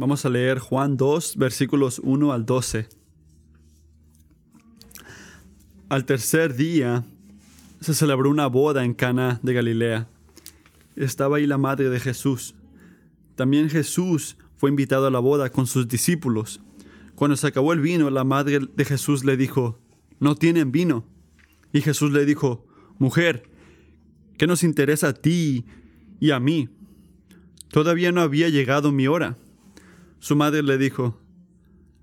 Vamos a leer Juan 2, versículos 1 al 12. Al tercer día se celebró una boda en Cana de Galilea. Estaba ahí la madre de Jesús. También Jesús fue invitado a la boda con sus discípulos. Cuando se acabó el vino, la madre de Jesús le dijo, no tienen vino. Y Jesús le dijo, mujer, ¿qué nos interesa a ti y a mí? Todavía no había llegado mi hora. Su madre le dijo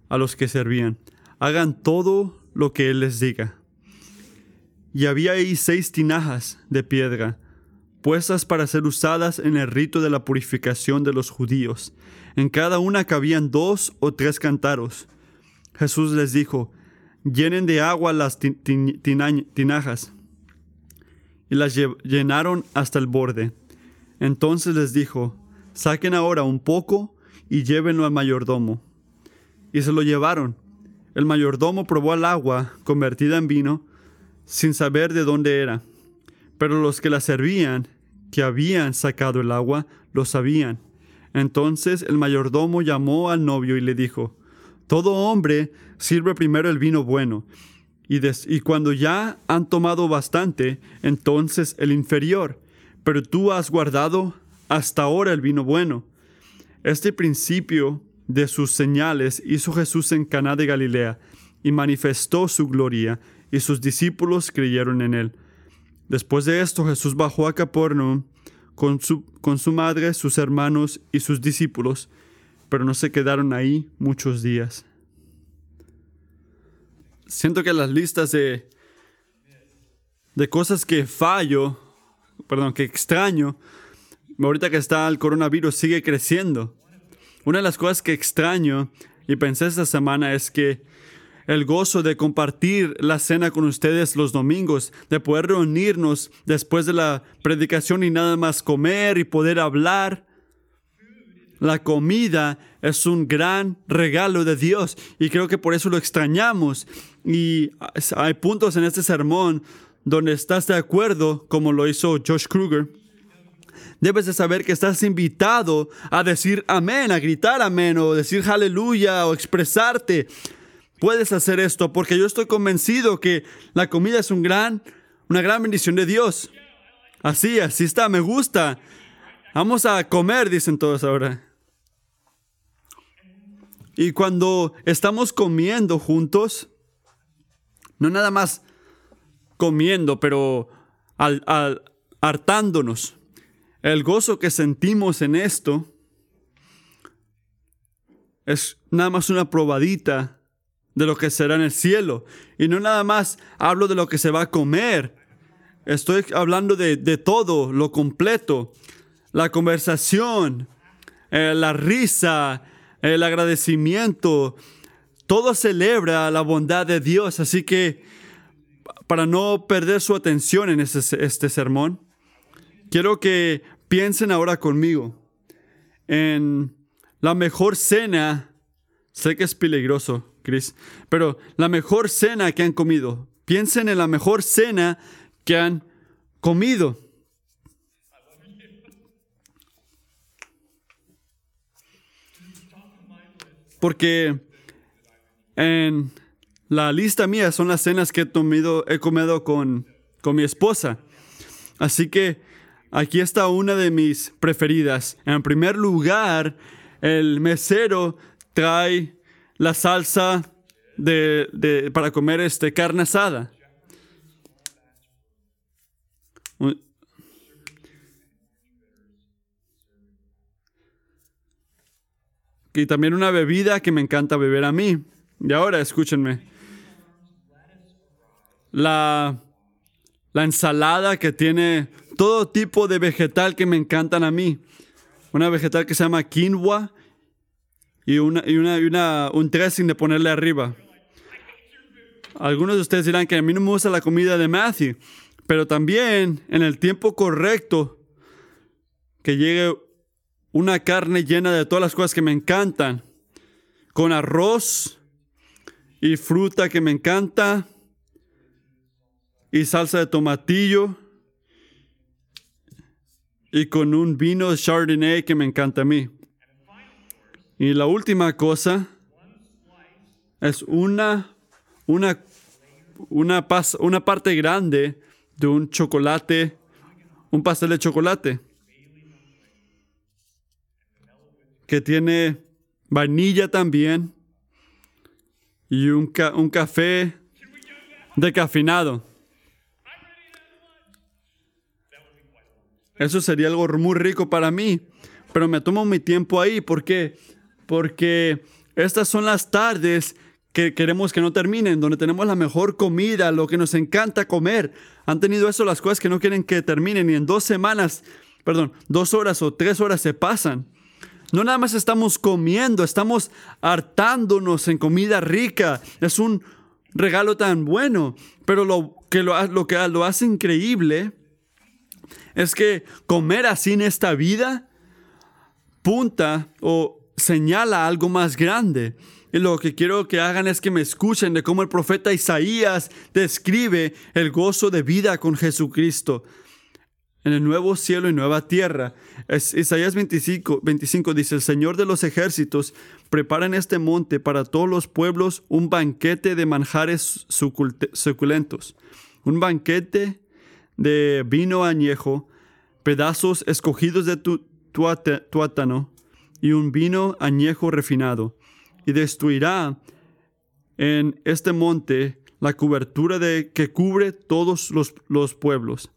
a los que servían, hagan todo lo que él les diga. Y había ahí seis tinajas de piedra, puestas para ser usadas en el rito de la purificación de los judíos. En cada una cabían dos o tres cántaros. Jesús les dijo, llenen de agua las tinajas. Y las llenaron hasta el borde. Entonces les dijo, saquen ahora un poco y llévenlo al mayordomo. Y se lo llevaron. El mayordomo probó el agua convertida en vino sin saber de dónde era. Pero los que la servían, que habían sacado el agua, lo sabían. Entonces el mayordomo llamó al novio y le dijo, Todo hombre sirve primero el vino bueno, y, y cuando ya han tomado bastante, entonces el inferior, pero tú has guardado hasta ahora el vino bueno. Este principio de sus señales hizo Jesús en Caná de Galilea y manifestó su gloria, y sus discípulos creyeron en él. Después de esto Jesús bajó a Capernaum con su, con su madre, sus hermanos y sus discípulos, pero no se quedaron ahí muchos días. Siento que las listas de, de cosas que fallo, perdón, que extraño, ahorita que está el coronavirus, sigue creciendo. Una de las cosas que extraño y pensé esta semana es que el gozo de compartir la cena con ustedes los domingos, de poder reunirnos después de la predicación y nada más comer y poder hablar. La comida es un gran regalo de Dios y creo que por eso lo extrañamos. Y hay puntos en este sermón donde estás de acuerdo, como lo hizo Josh Kruger. Debes de saber que estás invitado a decir amén, a gritar amén o decir aleluya o expresarte puedes hacer esto porque yo estoy convencido que la comida es un gran, una gran bendición de Dios. Así, así está, me gusta. Vamos a comer, dicen todos ahora. Y cuando estamos comiendo juntos, no nada más comiendo, pero al, hartándonos, el gozo que sentimos en esto es nada más una probadita de lo que será en el cielo. Y no nada más hablo de lo que se va a comer. Estoy hablando de, todo, lo completo. La conversación, eh, la risa, el agradecimiento. Todo celebra la bondad de Dios. Así que para no perder su atención en este sermón, quiero que piensen ahora conmigo en la mejor cena. Sé que es peligroso, Chris. Pero la mejor cena que han comido. Piensen en la mejor cena que han comido. Porque en la lista mía son las cenas que he, comido, con, con mi esposa. Así que aquí está una de mis preferidas. En primer lugar, el mesero trae la salsa de, para comer este, carne asada. Y también una bebida que me encanta beber a mí. Y ahora escúchenme. La, la ensalada que tiene todo tipo de vegetal que me encantan a mí. Una vegetal que se llama quinoa y, una, y, una, y una, un dressing de ponerle arriba. Algunos de ustedes dirán que a mí no me gusta la comida de Matthew, pero también en el tiempo correcto, que llegue una carne llena de todas las cosas que me encantan, con arroz y fruta que me encanta, y salsa de tomatillo, y con un vino Chardonnay que me encanta a mí. Y la última cosa es una, una, una, una parte grande de un chocolate, un pastel de chocolate que tiene vainilla también y un, ca- un café decafinado. Eso sería algo muy rico para mí, pero me tomo mi tiempo ahí. ¿Por qué? Porque estas son las tardes que queremos que no terminen, donde tenemos la mejor comida, lo que nos encanta comer. Han tenido eso las cosas que no quieren que terminen y en dos semanas, perdón, dos horas o tres horas se pasan. No nada más estamos comiendo, estamos hartándonos en comida rica. Es un regalo tan bueno, pero lo que lo, lo, que lo hace increíble es que comer así en esta vida punta o señala algo más grande. Y lo que quiero que hagan es que me escuchen de cómo el profeta Isaías describe el gozo de vida con Jesucristo en el nuevo cielo y nueva tierra. Isaías 25, 25 dice, el Señor de los ejércitos prepara en este monte para todos los pueblos un banquete de manjares suculentos, un banquete de vino añejo, pedazos escogidos de tu, tuátano y un vino añejo refinado, y destruirá en este monte la cobertura de, que cubre todos los, los pueblos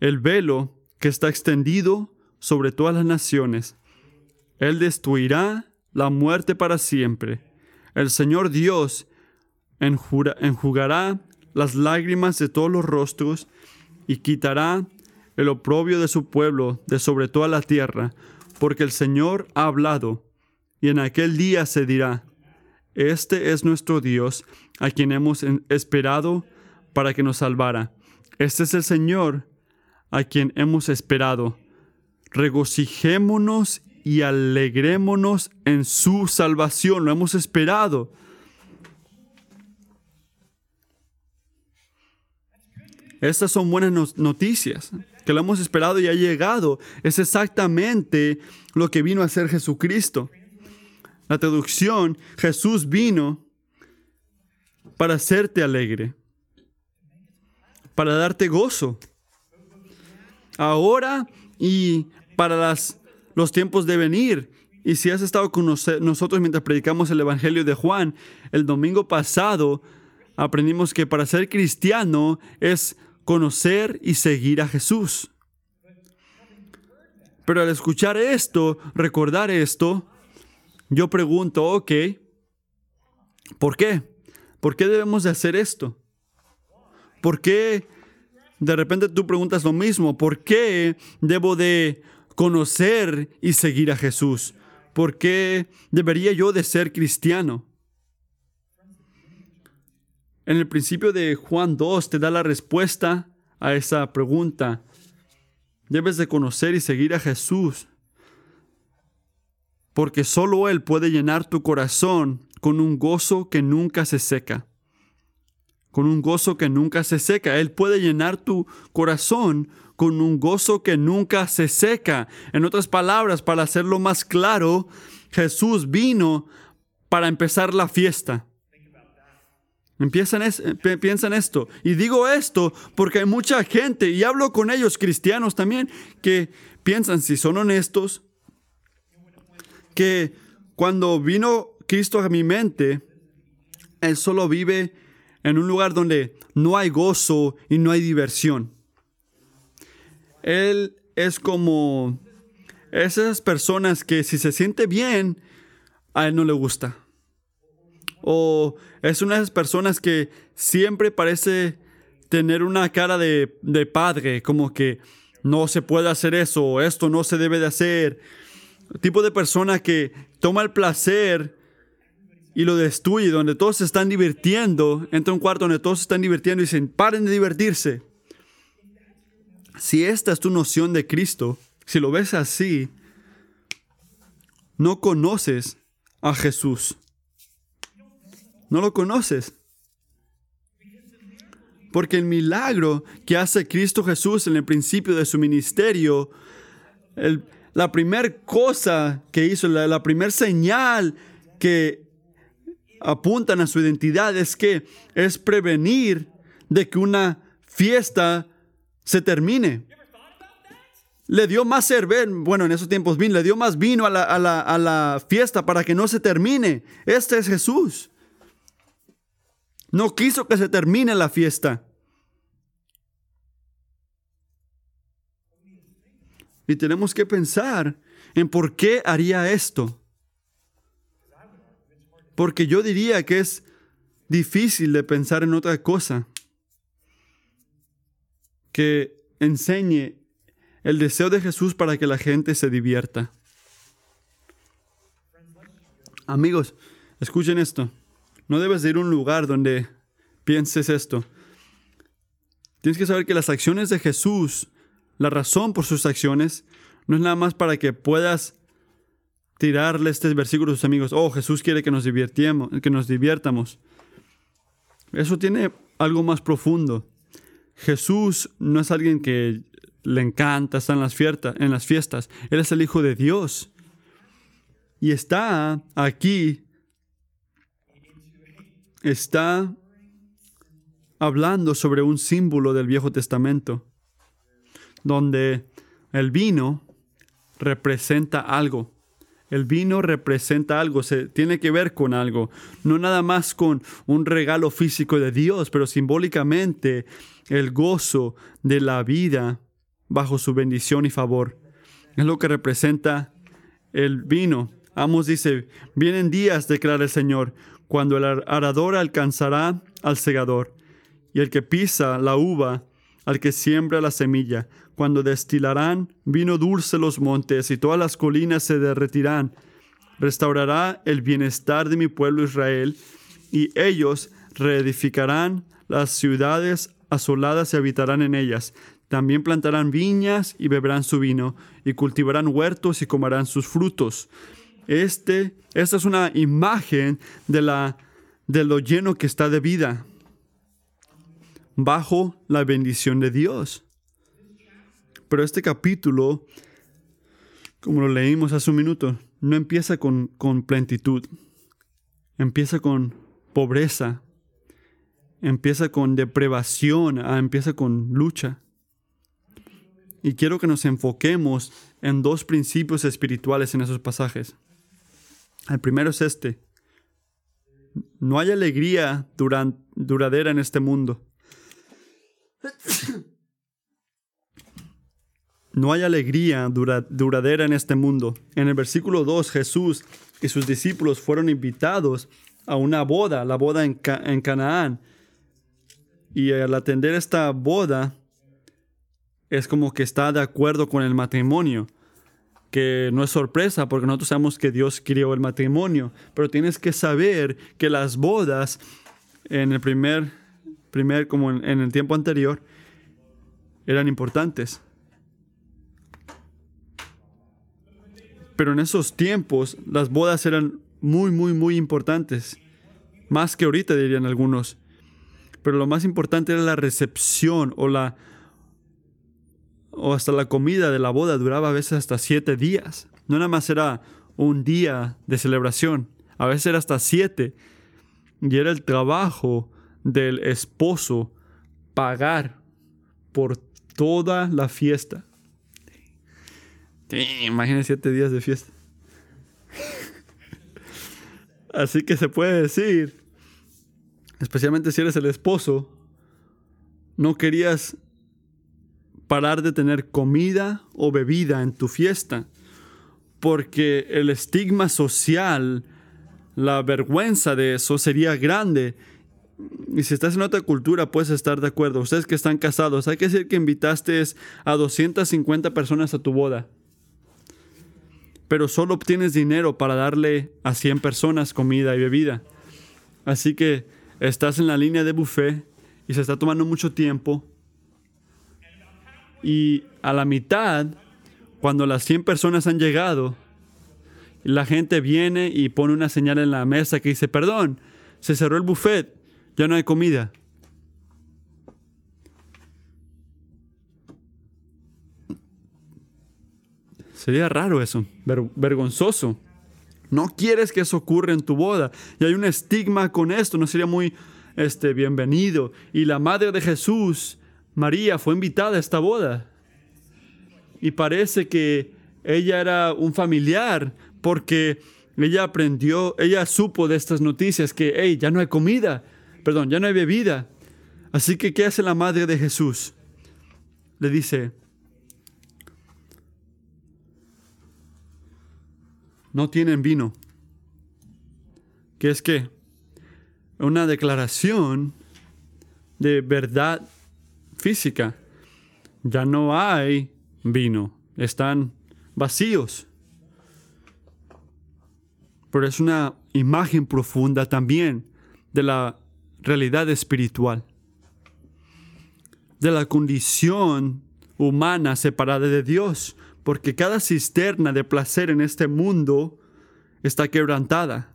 el velo que está extendido sobre todas las naciones. Él destruirá la muerte para siempre. El Señor Dios enjugará las lágrimas de todos los rostros y quitará el oprobio de su pueblo de sobre toda la tierra, porque el Señor ha hablado, y en aquel día se dirá, este es nuestro Dios, a quien hemos esperado para que nos salvara. Este es el Señor, a quien hemos esperado. Regocijémonos y alegrémonos en su salvación. Lo hemos esperado. Estas son buenas no- noticias, que lo hemos esperado y ha llegado. Es exactamente lo que vino a hacer Jesucristo. La traducción, Jesús vino para hacerte alegre, para darte gozo. Ahora y para las, los tiempos de venir. Y si has estado con nos- nosotros mientras predicamos el Evangelio de Juan, el domingo pasado aprendimos que para ser cristiano es conocer y seguir a Jesús. Pero al escuchar esto, recordar esto, yo pregunto, ok, ¿por qué? ¿Por qué debemos de hacer esto? ¿Por qué de repente tú preguntas lo mismo? ¿Por qué debo de conocer y seguir a Jesús? ¿Por qué debería yo de ser cristiano? En el principio de Juan 2 te da la respuesta a esa pregunta. Debes de conocer y seguir a Jesús, porque solo Él puede llenar tu corazón con un gozo que nunca se seca. Con un gozo que nunca se seca. Él puede llenar tu corazón con un gozo que nunca se seca. En otras palabras, para hacerlo más claro, Jesús vino para empezar la fiesta. Empiezan es- pi- piensa en esto. Y digo esto porque hay mucha gente, y hablo con ellos, cristianos también, que piensan, si son honestos, que cuando vino Cristo a mi mente, Él solo vive en un lugar donde no hay gozo y no hay diversión. Él es como esas personas que si se siente bien, a Él no le gusta. O es una de esas personas que siempre parece tener una cara de, de padre, como que no se puede hacer eso, esto no se debe de hacer. Tipo de persona que toma el placer y lo destruye, donde todos se están divirtiendo, entra a un cuarto donde todos se están divirtiendo y dicen, paren de divertirse. Si esta es tu noción de Cristo, si lo ves así, no conoces a Jesús. No lo conoces. Porque el milagro que hace Cristo Jesús en el principio de su ministerio, la primera cosa que hizo, la, primera señal que apuntan a su identidad es que es prevenir de que una fiesta se termine. Le dio más cerveza, bueno, en esos tiempos vino, le dio más vino a, la, a la fiesta para que no se termine. Este es Jesús. No quiso que se termine la fiesta. Y tenemos que pensar en por qué haría esto. Porque yo diría que es difícil de pensar en otra cosa que enseñe el deseo de Jesús para que la gente se divierta. Amigos, escuchen esto. No debes de ir a un lugar donde pienses esto. Tienes que saber que las acciones de Jesús, la razón por sus acciones, no es nada más para que puedas tirarle este versículo a tus amigos. Oh, Jesús quiere que nos, que nos divirtamos. Eso tiene algo más profundo. Jesús no es alguien que le encanta estar en las, fiestas, en las fiestas. Él es el Hijo de Dios. Y está aquí, está hablando sobre un símbolo del Viejo Testamento, donde el vino representa algo. El vino representa algo, se tiene que ver con algo, no nada más con un regalo físico de Dios, pero simbólicamente el gozo de la vida bajo su bendición y favor. Es lo que representa el vino. Amos dice, vienen días, declara el Señor, cuando el arador alcanzará al segador, y el que pisa la uva al que siembra la semilla, cuando destilarán vino dulce los montes y todas las colinas se derretirán. Restaurará el bienestar de mi pueblo Israel, y ellos reedificarán las ciudades asoladas y habitarán en ellas. También plantarán viñas y beberán su vino, y cultivarán huertos y comerán sus frutos. Este, esta es una imagen de, la, de lo lleno que está de vida, bajo la bendición de Dios. Pero este capítulo, como lo leímos hace un minuto, no empieza con, con plenitud, empieza con pobreza, empieza con deprivación, ah, empieza con lucha. Y quiero que nos enfoquemos en dos principios espirituales en esos pasajes. El primero es este. No hay alegría duradera en este mundo. No hay alegría duradera en este mundo. En el versículo 2, Jesús y sus discípulos fueron invitados a una boda, la boda en, en Canaán. Y al atender esta boda, es como que está de acuerdo con el matrimonio, que no es sorpresa porque nosotros sabemos que Dios creó el matrimonio, pero tienes que saber que las bodas en el primer, primer como en, en el tiempo anterior, eran importantes. Pero en esos tiempos las bodas eran muy, muy, muy importantes. Más que ahorita dirían algunos. Pero lo más importante era la recepción o la o hasta la comida de la boda duraba a veces hasta siete días. No nada más era un día de celebración, a veces era hasta siete. Y era el trabajo del esposo pagar por toda la fiesta. imagínense siete días de fiesta. Así que se puede decir, especialmente si eres el esposo, no querías parar de tener comida o bebida en tu fiesta, porque el estigma social, la vergüenza de eso sería grande. Y si estás en otra cultura, puedes estar de acuerdo. Ustedes que están casados, hay que decir que invitaste a 250 personas a tu boda. Pero solo obtienes dinero para darle a 100 personas comida y bebida. Así que estás en la línea de buffet y se está tomando mucho tiempo y a la mitad, cuando las 100 personas han llegado, la gente viene y pone una señal en la mesa que dice, perdón, se cerró el buffet, ya no hay comida. Sería raro eso, vergonzoso. No quieres que eso ocurra en tu boda. Y hay un estigma con esto, no sería muy este, bienvenido. Y la madre de Jesús, María, fue invitada a esta boda. Y parece que ella era un familiar porque ella aprendió, ella supo de estas noticias que, hey, ya no hay comida, perdón, ya no hay bebida. Así que, ¿qué hace la madre de Jesús? Le dice, no tienen vino. ¿Qué es qué? Una declaración de verdad física. Ya no hay vino. Están vacíos. Pero es una imagen profunda también de la realidad espiritual. De la condición humana separada de Dios porque cada cisterna de placer en este mundo está quebrantada.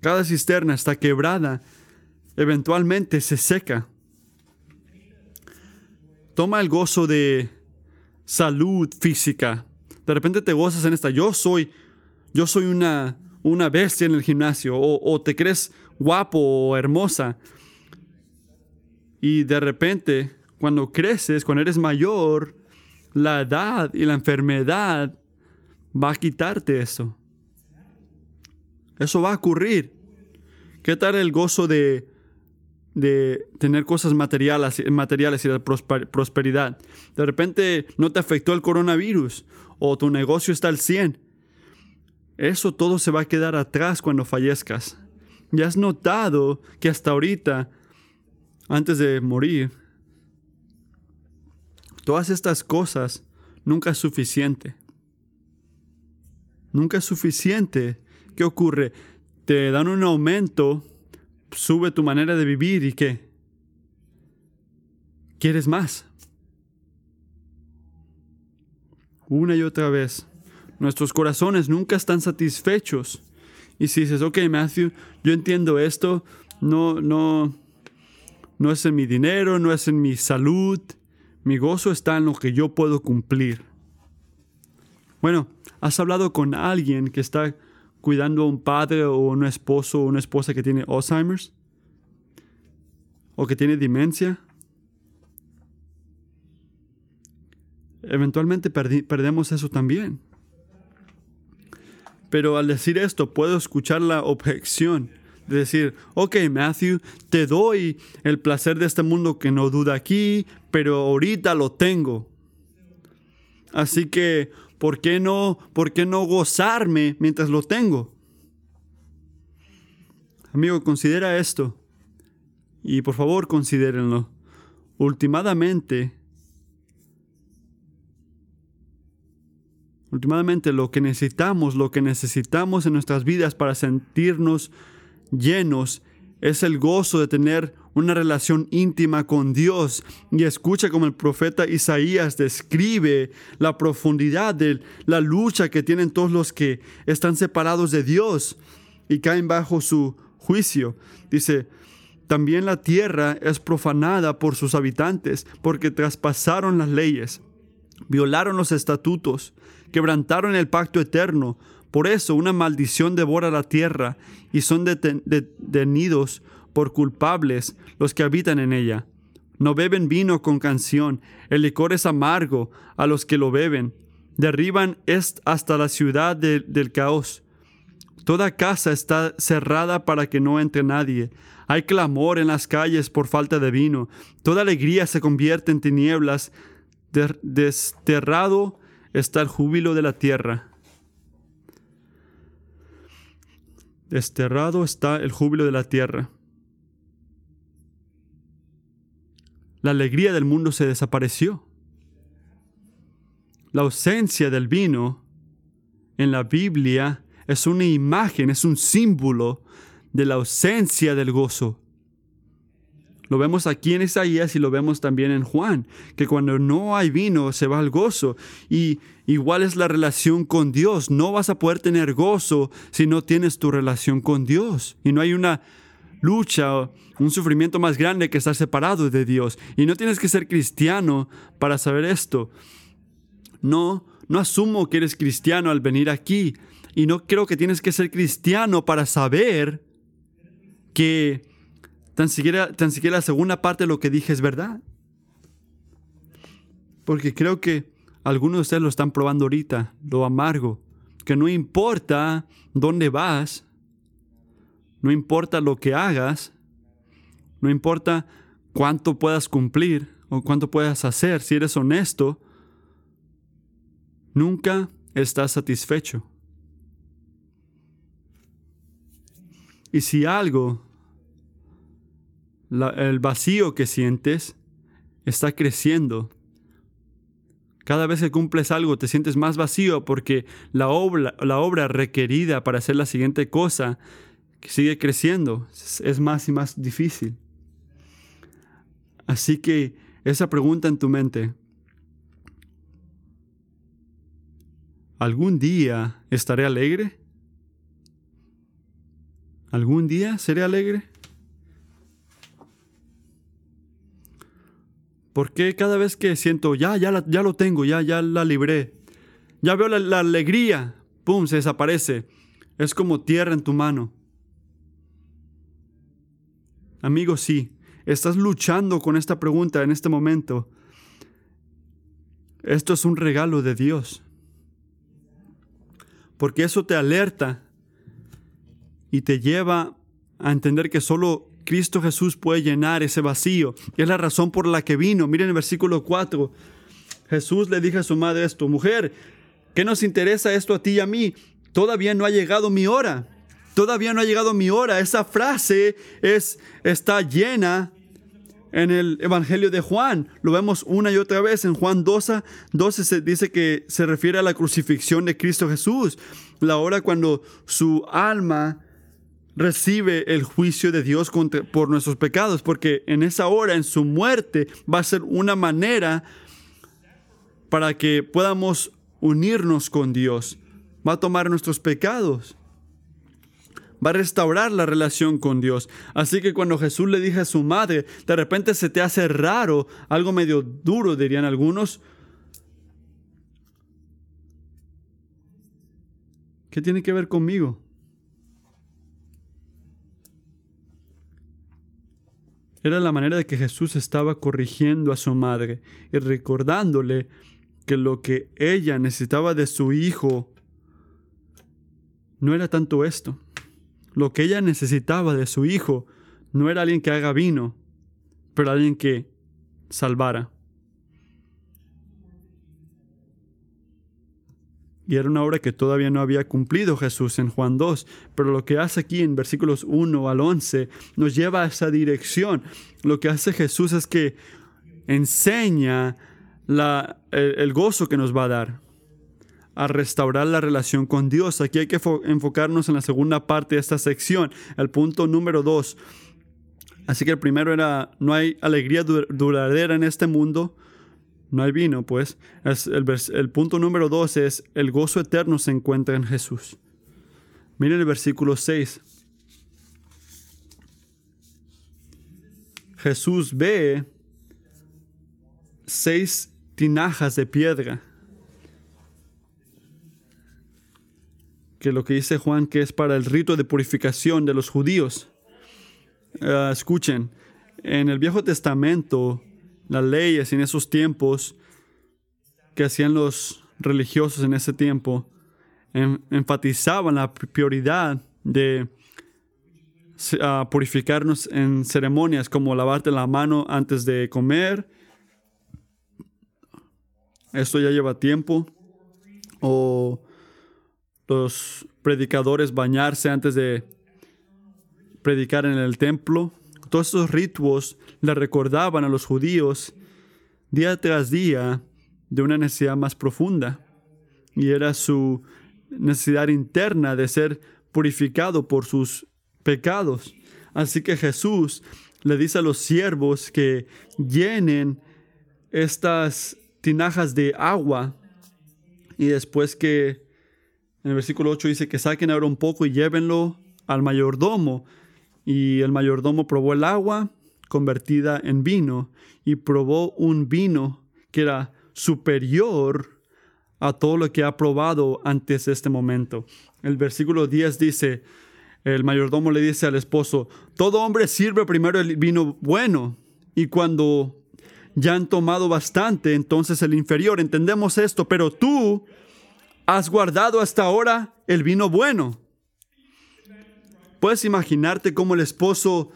Cada cisterna está quebrada, eventualmente se seca. Toma el gozo de salud física. De repente te gozas en esta, yo soy, yo soy una, una bestia en el gimnasio, o, o te crees guapo o hermosa. Y de repente, cuando creces, cuando eres mayor, la edad y la enfermedad va a quitarte eso. Eso va a ocurrir. ¿Qué tal el gozo de, de tener cosas materiales, materiales y la prosperidad? De repente no te afectó el coronavirus o tu negocio está al 100. Eso todo se va a quedar atrás cuando fallezcas. Ya has notado que hasta ahorita, antes de morir, Todas estas cosas nunca es suficiente. Nunca es suficiente. ¿Qué ocurre? Te dan un aumento, sube tu manera de vivir y qué? ¿Quieres más? Una y otra vez. Nuestros corazones nunca están satisfechos. Y si dices, ok, Matthew, yo entiendo esto, no, no, no es en mi dinero, no es en mi salud, mi gozo está en lo que yo puedo cumplir. Bueno, ¿has hablado con alguien que está cuidando a un padre o un esposo o una esposa que tiene Alzheimer's? ¿O que tiene demencia? Eventualmente perdemos eso también. Pero al decir esto, puedo escuchar la objeción de decir, ok Matthew, te doy el placer de este mundo que no duda aquí, pero ahorita lo tengo. Así que, ¿por qué no, por qué no gozarme mientras lo tengo? Amigo, considera esto. Y por favor, considérenlo. Últimamente, últimamente lo que necesitamos, lo que necesitamos en nuestras vidas para sentirnos llenos es el gozo de tener una relación íntima con Dios. Y escucha como el profeta Isaías describe la profundidad de la lucha que tienen todos los que están separados de Dios y caen bajo su juicio. Dice, también la tierra es profanada por sus habitantes porque traspasaron las leyes, violaron los estatutos, quebrantaron el pacto eterno por eso una maldición devora la tierra y son detenidos por culpables los que habitan en ella. No beben vino con canción, el licor es amargo a los que lo beben. Derriban hasta la ciudad del caos. Toda casa está cerrada para que no entre nadie. Hay clamor en las calles por falta de vino. Toda alegría se convierte en tinieblas. desterrado está el júbilo de la tierra. Desterrado está el júbilo de la tierra. La alegría del mundo se desapareció. La ausencia del vino en la Biblia es una imagen, es un símbolo de la ausencia del gozo. Lo vemos aquí en Isaías y lo vemos también en Juan, que cuando no hay vino se va el gozo. Y igual es la relación con Dios. No vas a poder tener gozo si no tienes tu relación con Dios. Y no hay una lucha, un sufrimiento más grande que estar separado de Dios. Y no tienes que ser cristiano para saber esto. No, no asumo que eres cristiano al venir aquí. Y no creo que tienes que ser cristiano para saber que tan siquiera, tan siquiera la segunda parte de lo que dije es verdad. Porque creo que algunos de ustedes lo están probando ahorita, lo amargo, que no importa dónde vas, no importa lo que hagas, no importa cuánto puedas cumplir o cuánto puedas hacer, si eres honesto, nunca estás satisfecho. Y si algo, el vacío que sientes está creciendo, cada vez que cumples algo te sientes más vacío porque la obra, la obra requerida para hacer la siguiente cosa sigue creciendo, es más y más difícil. Así que esa pregunta en tu mente, ¿algún día estaré alegre? ¿Algún día seré alegre? Porque cada vez que siento, ya, ya, ya lo tengo, ya, ya la libré, ya veo la, la alegría, ¡pum!, se desaparece. Es como tierra en tu mano. Amigo, sí, estás luchando con esta pregunta en este momento. Esto es un regalo de Dios. Porque eso te alerta y te lleva a entender que solo Cristo Jesús puede llenar ese vacío. Es la razón por la que vino. Miren el versículo 4. Jesús le dijo a su madre esto, mujer, ¿qué nos interesa esto a ti y a mí? Todavía no ha llegado mi hora todavía no ha llegado mi hora. Esa frase es, está llena en el Evangelio de Juan. Lo vemos una y otra vez. En Juan 12, 12 se dice que se refiere a la crucifixión de Cristo Jesús. La hora cuando su alma recibe el juicio de Dios por nuestros pecados. Porque en esa hora, en su muerte, va a ser una manera para que podamos unirnos con Dios. Va a tomar nuestros pecados va a restaurar la relación con Dios. Así que cuando Jesús le dijo a su madre, de repente se te hace raro, algo medio duro, dirían algunos. ¿Qué tiene que ver conmigo? Era la manera de que Jesús estaba corrigiendo a su madre y recordándole que lo que ella necesitaba de su hijo no era tanto esto. Lo que ella necesitaba de su hijo no era alguien que haga vino, pero alguien que salvara. Y era una obra que todavía no había cumplido Jesús en Juan 2, pero lo que hace aquí en versículos 1 al 11 nos lleva a esa dirección. Lo que hace Jesús es que enseña la, el gozo que nos va a dar a restaurar la relación con Dios. Aquí hay que enfocarnos en la segunda parte de esta sección, el punto número dos. Así que el primero era, no hay alegría duradera en este mundo, no hay vino, pues. Es el, el punto número dos es, el gozo eterno se encuentra en Jesús. Miren el versículo 6. Jesús ve seis tinajas de piedra que lo que dice Juan que es para el rito de purificación de los judíos. Ah, escuchen, en el Viejo Testamento, las leyes en esos tiempos que hacían los religiosos en ese tiempo enfatizaban la prioridad de ah, purificarnos en ceremonias como lavarte la mano antes de comer. Esto ya lleva tiempo. O los predicadores bañarse antes de predicar en el templo. Todos esos ritos le recordaban a los judíos día tras día de una necesidad más profunda. Y era su necesidad interna de ser purificado por sus pecados. Así que Jesús le dice a los siervos que llenen estas tinajas de agua y después que en el versículo 8 dice que saquen ahora un poco y llévenlo al mayordomo. Y el mayordomo probó el agua convertida en vino y probó un vino que era superior a todo lo que ha probado antes de este momento. El versículo 10 dice, el mayordomo le dice al esposo, todo hombre sirve primero el vino bueno y cuando ya han tomado bastante, entonces el inferior. Entendemos esto, pero tú has guardado hasta ahora el vino bueno. Puedes imaginarte cómo el esposo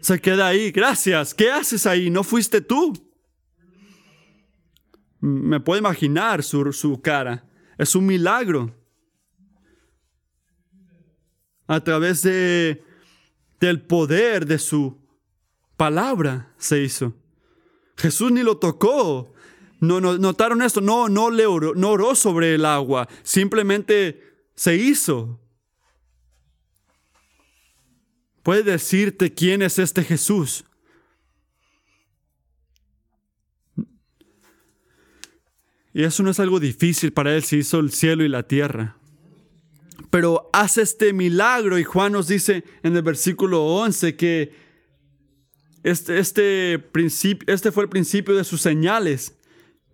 se queda ahí. Gracias. ¿Qué haces ahí? ¿No fuiste tú? Me puedo imaginar su, su cara. Es un milagro. A través de, del poder de su palabra se hizo. Jesús ni lo tocó. No, no, notaron esto, no, no, le oró, no oró sobre el agua, simplemente se hizo. Puede decirte quién es este Jesús. Y eso no es algo difícil para él, se hizo el cielo y la tierra. Pero hace este milagro y Juan nos dice en el versículo 11 que este, este, este fue el principio de sus señales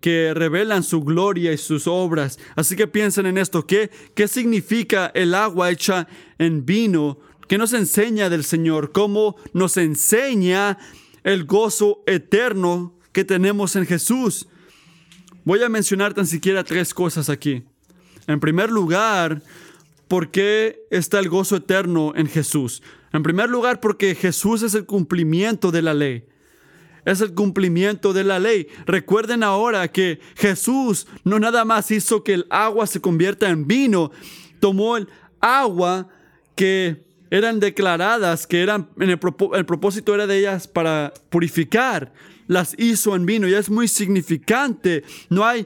que revelan su gloria y sus obras. Así que piensen en esto. ¿Qué, qué significa el agua hecha en vino? ¿Qué nos enseña del Señor? ¿Cómo nos enseña el gozo eterno que tenemos en Jesús? Voy a mencionar tan siquiera tres cosas aquí. En primer lugar, ¿por qué está el gozo eterno en Jesús? En primer lugar, porque Jesús es el cumplimiento de la ley. Es el cumplimiento de la ley. Recuerden ahora que Jesús no nada más hizo que el agua se convierta en vino, tomó el agua que eran declaradas, que eran, en el, propósito era de ellas para purificar, las hizo en vino y es muy significante. No hay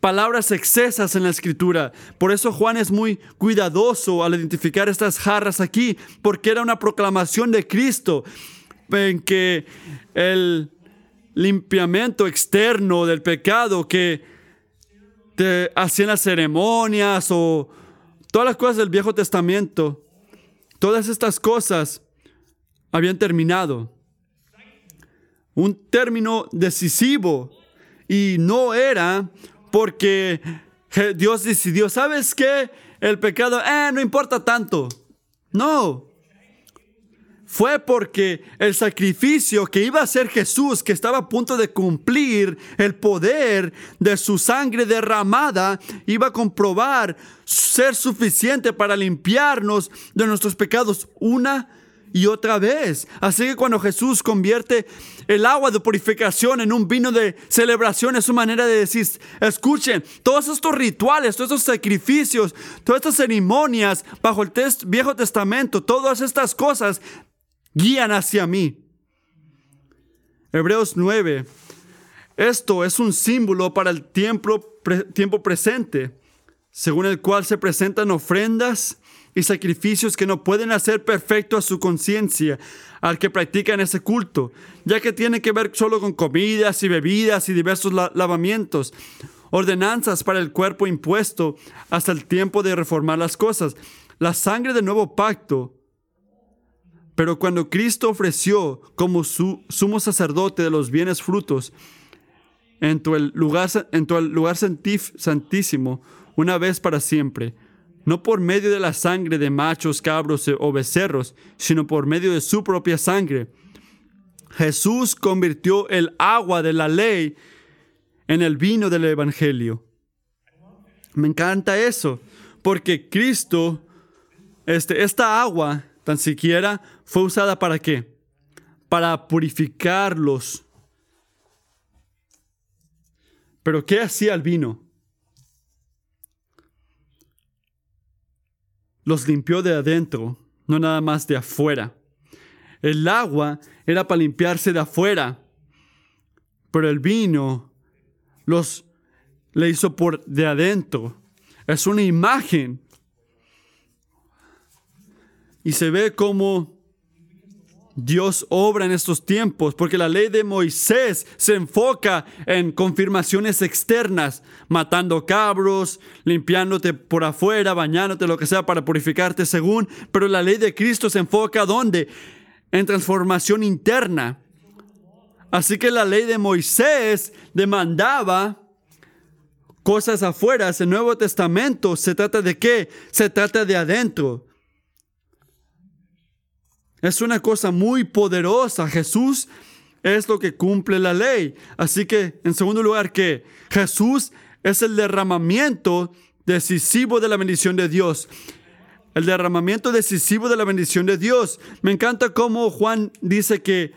palabras excesas en la escritura. Por eso Juan es muy cuidadoso al identificar estas jarras aquí, porque era una proclamación de Cristo en que el limpiamiento externo del pecado que te hacían las ceremonias o todas las cosas del Viejo Testamento, todas estas cosas habían terminado. Un término decisivo y no era porque Dios decidió, ¿sabes qué? El pecado, eh, no importa tanto. No. Fue porque el sacrificio que iba a hacer Jesús, que estaba a punto de cumplir el poder de su sangre derramada, iba a comprobar ser suficiente para limpiarnos de nuestros pecados una y otra vez. Así que cuando Jesús convierte el agua de purificación en un vino de celebración, es su manera de decir, escuchen, todos estos rituales, todos estos sacrificios, todas estas ceremonias bajo el Viejo Testamento, todas estas cosas guían hacia mí. Hebreos 9. Esto es un símbolo para el tiempo, tiempo presente, según el cual se presentan ofrendas y sacrificios que no pueden hacer perfecto a su conciencia al que practican ese culto, ya que tiene que ver solo con comidas y bebidas y diversos lavamientos, ordenanzas para el cuerpo impuesto hasta el tiempo de reformar las cosas, la sangre del nuevo pacto. Pero cuando Cristo ofreció como su sumo sacerdote de los bienes frutos en tu lugar, en lugar santísimo, una vez para siempre, no por medio de la sangre de machos, cabros o becerros, sino por medio de su propia sangre. Jesús convirtió el agua de la ley en el vino del Evangelio. Me encanta eso, porque Cristo, este, esta agua, tan siquiera, fue usada para qué? Para purificarlos. Pero ¿qué hacía el vino? los limpió de adentro, no nada más de afuera. El agua era para limpiarse de afuera, pero el vino los le hizo por de adentro. Es una imagen. Y se ve como Dios obra en estos tiempos, porque la ley de Moisés se enfoca en confirmaciones externas, matando cabros, limpiándote por afuera, bañándote, lo que sea, para purificarte según, pero la ley de Cristo se enfoca ¿dónde? En transformación interna. Así que la ley de Moisés demandaba cosas afuera. El Nuevo Testamento se trata de qué? Se trata de adentro. Es una cosa muy poderosa. Jesús es lo que cumple la ley. Así que, en segundo lugar, que Jesús es el derramamiento decisivo de la bendición de Dios. El derramamiento decisivo de la bendición de Dios. Me encanta cómo Juan dice que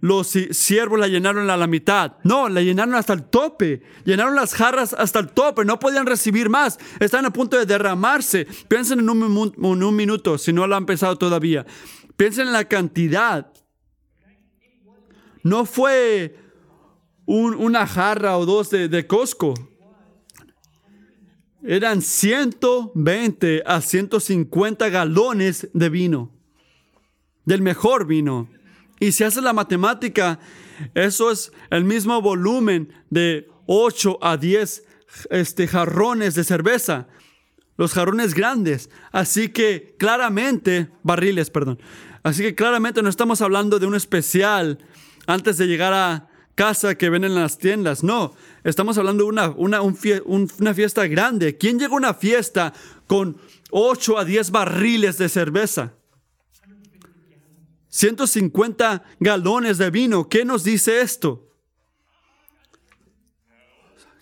los siervos la llenaron a la mitad. No, la llenaron hasta el tope. Llenaron las jarras hasta el tope. No podían recibir más. Están a punto de derramarse. Piensen en un, minuto, si no lo han pensado todavía. Piensen en la cantidad. No fue una jarra o dos de, de Costco. Eran 120 a 150 galones de vino. Del mejor vino. Y si haces la matemática, eso es el mismo volumen de 8 a 10 este, jarrones de cerveza. Los jarrones grandes. Así que claramente, barriles, perdón. Así que claramente no estamos hablando de un especial antes de llegar a casa que ven en las tiendas. No, estamos hablando de una, una, una fiesta grande. ¿Quién llega a una fiesta con 8 a 10 barriles de cerveza? 150 galones de vino. ¿Qué nos dice esto?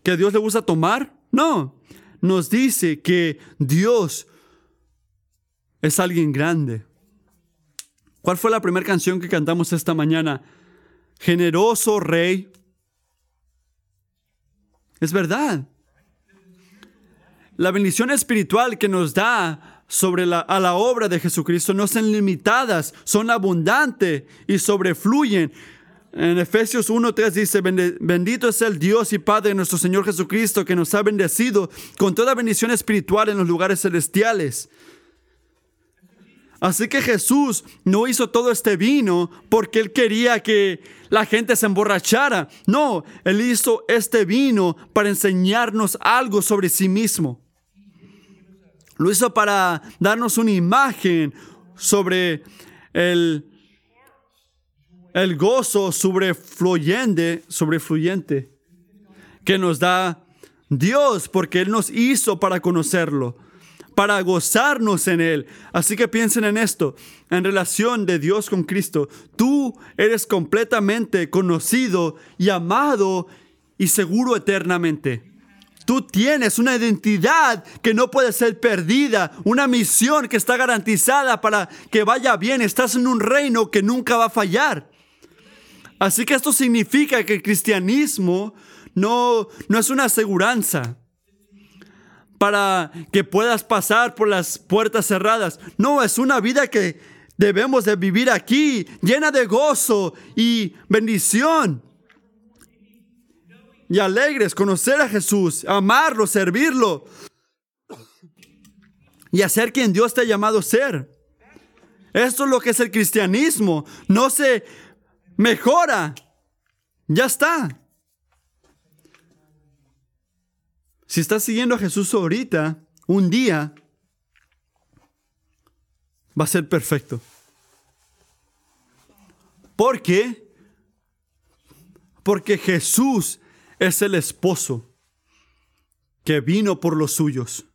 ¿Que Dios le gusta tomar? No. Nos dice que Dios es alguien grande. ¿Cuál fue la primera canción que cantamos esta mañana? Generoso Rey. Es verdad. La bendición espiritual que nos da sobre la, a la obra de Jesucristo no son limitadas, son abundantes y sobrefluyen. En Efesios 1.3 dice, bendito es el Dios y Padre de nuestro Señor Jesucristo que nos ha bendecido con toda bendición espiritual en los lugares celestiales Así que Jesús no hizo todo este vino porque él quería que la gente se emborrachara. No, él hizo este vino para enseñarnos algo sobre sí mismo. Lo hizo para darnos una imagen sobre el, el gozo sobrefluyente, sobrefluyente que nos da Dios porque Él nos hizo para conocerlo para gozarnos en Él. Así que piensen en esto, en relación de Dios con Cristo. Tú eres completamente conocido y amado y seguro eternamente. Tú tienes una identidad que no puede ser perdida, una misión que está garantizada para que vaya bien. Estás en un reino que nunca va a fallar. Así que esto significa que el cristianismo no, no es una aseguranza para que puedas pasar por las puertas cerradas. No, es una vida que debemos de vivir aquí, llena de gozo y bendición. Y alegres, conocer a Jesús, amarlo, servirlo y hacer quien Dios te ha llamado ser. Esto es lo que es el cristianismo. No se mejora. Ya está. Si estás siguiendo a Jesús ahorita, un día, va a ser perfecto. ¿Por qué? Porque Jesús es el esposo que vino por los suyos.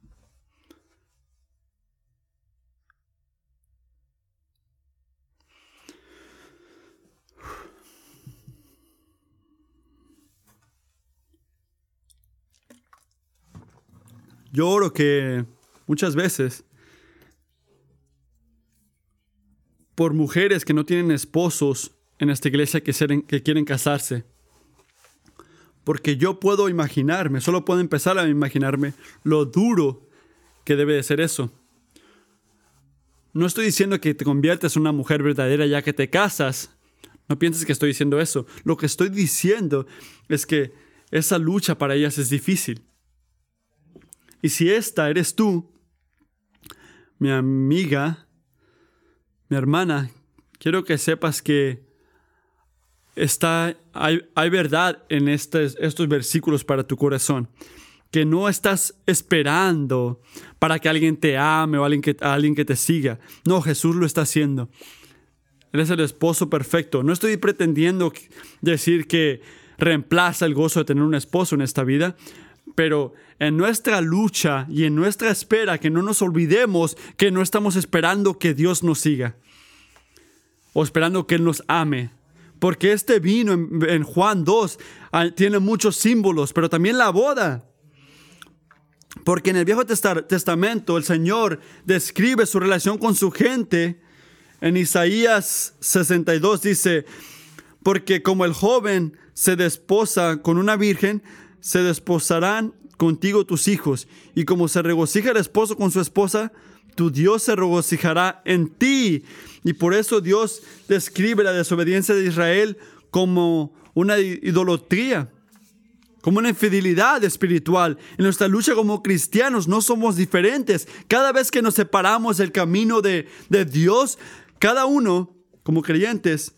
Yo oro que muchas veces por mujeres que no tienen esposos en esta iglesia que, quieren casarse. Porque yo puedo imaginarme, solo puedo empezar a imaginarme lo duro que debe de ser eso. No estoy diciendo que te conviertes en una mujer verdadera ya que te casas. No pienses que estoy diciendo eso. Lo que estoy diciendo es que esa lucha para ellas es difícil. Y si esta eres tú, mi amiga, mi hermana, quiero que sepas que está, hay, verdad en estos, versículos para tu corazón. Que no estás esperando para que alguien te ame o alguien que, alguien que te siga. No, Jesús lo está haciendo. Él es el esposo perfecto. No estoy pretendiendo decir que reemplaza el gozo de tener un esposo en esta vida, Pero en nuestra lucha y en nuestra espera, que no nos olvidemos que no estamos esperando que Dios nos siga o esperando que Él nos ame. Porque este vino en, Juan 2 ah, tiene muchos símbolos, pero también la boda. Porque en el Viejo Testamento el Señor describe su relación con su gente. En Isaías 62 dice, porque como el joven se desposa con una virgen, se desposarán contigo tus hijos. Y como se regocija el esposo con su esposa, tu Dios se regocijará en ti. Y por eso Dios describe la desobediencia de Israel como una idolatría, como una infidelidad espiritual. En nuestra lucha como cristianos no somos diferentes. Cada vez que nos separamos del camino de, de Dios, cada uno, como creyentes,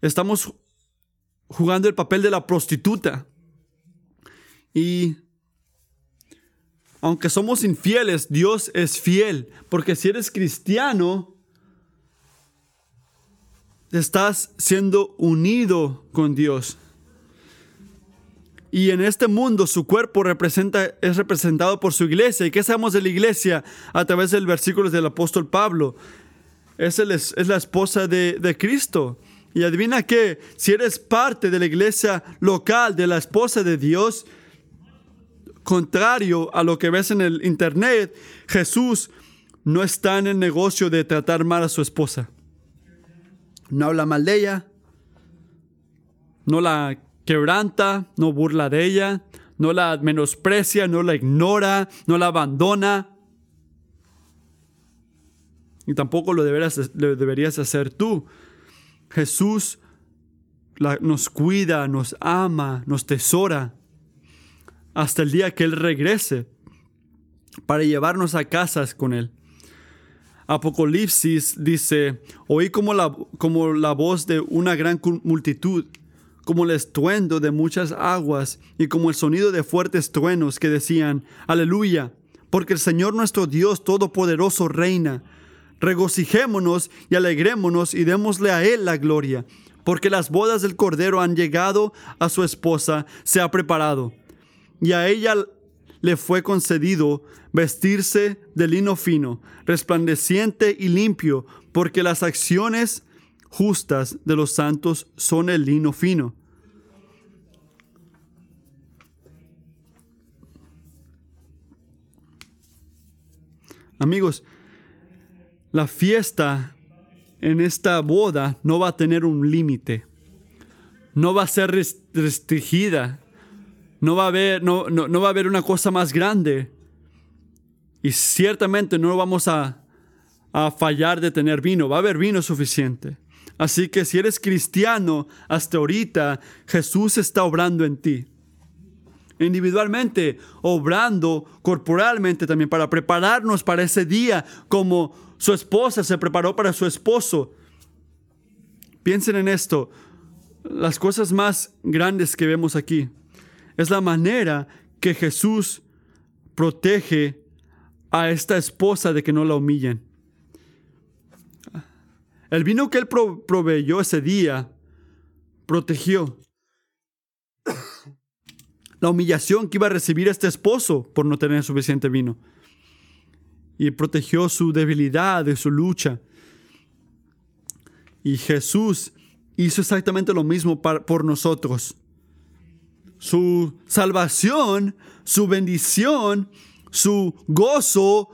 estamos jugando el papel de la prostituta. Y aunque somos infieles, Dios es fiel, porque si eres cristiano, estás siendo unido con Dios. Y en este mundo su cuerpo representa, es representado por su iglesia. ¿Y qué sabemos de la iglesia? A través del versículo del apóstol Pablo. Es, es la esposa de, de Cristo. Y adivina qué, si eres parte de la iglesia local, de la esposa de Dios, contrario a lo que ves en el internet, Jesús no está en el negocio de tratar mal a su esposa. No habla mal de ella, no la quebranta, no burla de ella, no la menosprecia, no la ignora, no la abandona. Y tampoco lo deberías, hacer tú. Jesús nos cuida, nos ama, nos tesora hasta el día que Él regrese para llevarnos a casas con Él. Apocalipsis dice, oí como la, como la voz de una gran multitud, como el estruendo de muchas aguas y como el sonido de fuertes truenos que decían, aleluya, porque el Señor nuestro Dios Todopoderoso reina. Regocijémonos y alegrémonos y démosle a Él la gloria, porque las bodas del Cordero han llegado a su esposa, se ha preparado y a ella le fue concedido vestirse de lino fino, resplandeciente y limpio, porque las acciones justas de los santos son el lino fino. Amigos, la fiesta en esta boda no va a tener un límite, no va a ser restringida no va a haber, no, no, va a haber una cosa más grande. Y ciertamente no vamos a, a fallar de tener vino, va a haber vino suficiente. Así que si eres cristiano, hasta ahorita Jesús está obrando en ti. Individualmente, obrando corporalmente también para prepararnos para ese día como su esposa se preparó para su esposo. Piensen en esto, las cosas más grandes que vemos aquí. Es la manera que Jesús protege a esta esposa de que no la humillen. El vino que él proveyó ese día protegió la humillación que iba a recibir este esposo por no tener suficiente vino. Y protegió su debilidad, de su lucha. Y Jesús hizo exactamente lo mismo por nosotros su salvación, su bendición, su gozo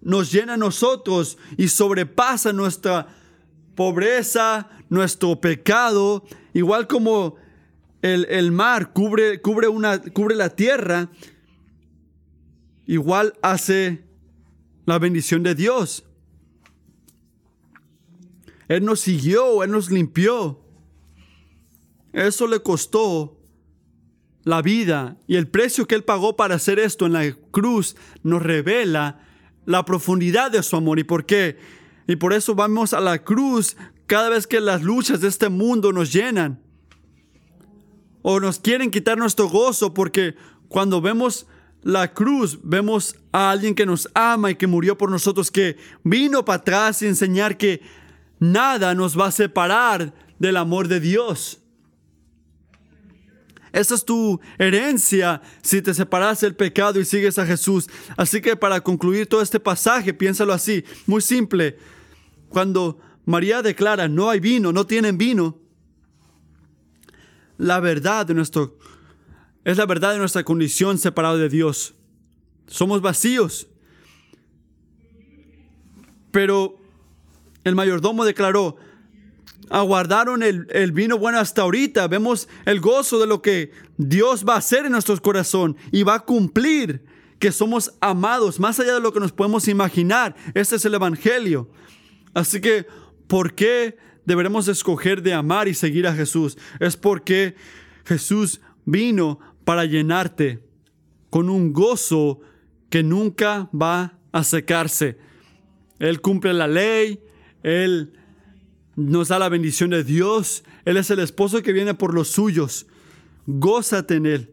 nos llena a nosotros y sobrepasa nuestra pobreza, nuestro pecado, igual como el, mar cubre, cubre, una, cubre la tierra, igual hace la bendición de Dios. Él nos siguió, Él nos limpió. Eso le costó la vida y el precio que Él pagó para hacer esto en la cruz nos revela la profundidad de su amor. ¿Y por qué? Y por eso vamos a la cruz cada vez que las luchas de este mundo nos llenan. O nos quieren quitar nuestro gozo porque cuando vemos la cruz vemos a alguien que nos ama y que murió por nosotros, que vino para atrás y enseñar que nada nos va a separar del amor de Dios. Esa es tu herencia si te separas del pecado y sigues a Jesús. Así que para concluir todo este pasaje, piénsalo así, muy simple. Cuando María declara, no hay vino, no tienen vino, la verdad de nuestro es la verdad de nuestra condición separada de Dios. Somos vacíos. Pero el mayordomo declaró, aguardaron el, el, vino bueno hasta ahorita. Vemos el gozo de lo que Dios va a hacer en nuestros corazones y va a cumplir que somos amados más allá de lo que nos podemos imaginar. Este es el Evangelio. Así que, ¿por qué deberemos escoger de amar y seguir a Jesús? Es porque Jesús vino para llenarte con un gozo que nunca va a secarse. Él cumple la ley, Él nos da la bendición de Dios, Él es el esposo que viene por los suyos. Gózate en Él.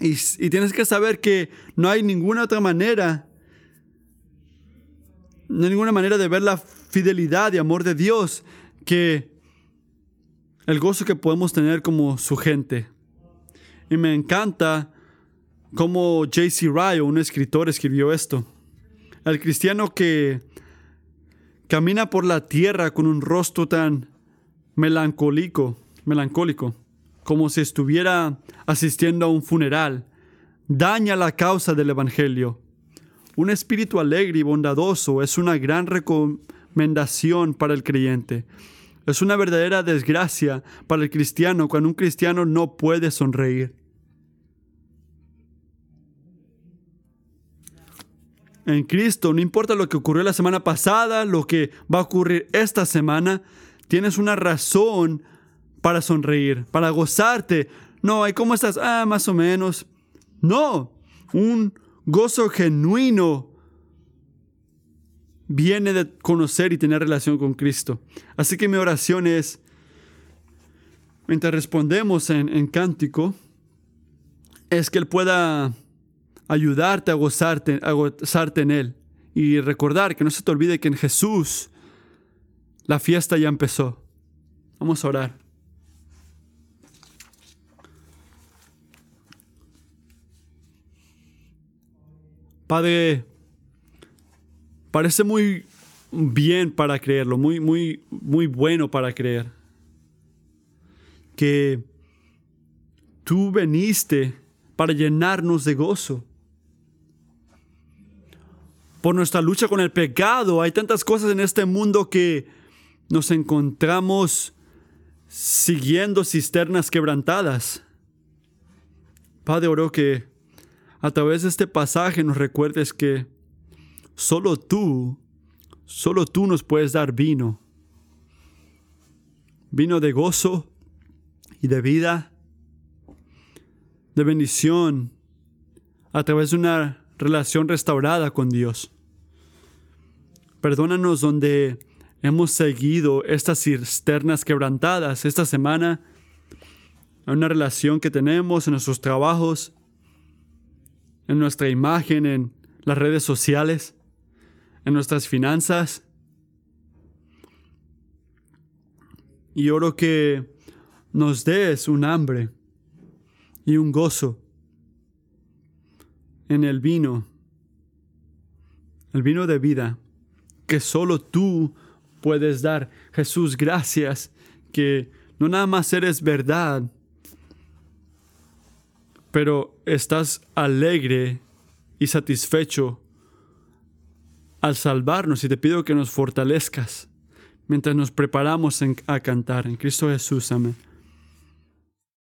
Y, tienes que saber que no hay ninguna otra manera, no hay ninguna manera de ver la fidelidad y amor de Dios que el gozo que podemos tener como su gente. Y me encanta cómo J.C. Ryle, un escritor, escribió esto. El cristiano que camina por la tierra con un rostro tan melancólico, melancólico, como si estuviera asistiendo a un funeral, daña la causa del Evangelio. Un espíritu alegre y bondadoso es una gran recomendación para el creyente. Es una verdadera desgracia para el cristiano cuando un cristiano no puede sonreír. En Cristo, no importa lo que ocurrió la semana pasada, lo que va a ocurrir esta semana, tienes una razón para sonreír, para gozarte. No, ¿y cómo estás? Ah, más o menos. No, un gozo genuino viene de conocer y tener relación con Cristo. Así que mi oración es, mientras respondemos en cántico, es que Él pueda ayudarte a gozarte, a gozarte en Él. Y recordar que no se te olvide que en Jesús la fiesta ya empezó. Vamos a orar. Padre, Parece muy bien para creerlo, muy, muy, muy bueno para creer. Que tú veniste para llenarnos de gozo. Por nuestra lucha con el pecado, hay tantas cosas en este mundo que nos encontramos siguiendo cisternas quebrantadas. Padre, oro que a través de este pasaje nos recuerdes que Solo tú, solo tú nos puedes dar vino. Vino de gozo y de vida, de bendición, a través de una relación restaurada con Dios. Perdónanos donde hemos seguido estas cisternas quebrantadas esta semana, en una relación que tenemos en nuestros trabajos, en nuestra imagen, en las redes sociales en nuestras finanzas. Y oro que nos des un hambre y un gozo en el vino, el vino de vida que solo tú puedes dar. Jesús, gracias que no nada más eres verdad, pero estás alegre y satisfecho al salvarnos y te pido que nos fortalezcas mientras nos preparamos a cantar. En Cristo Jesús, amén.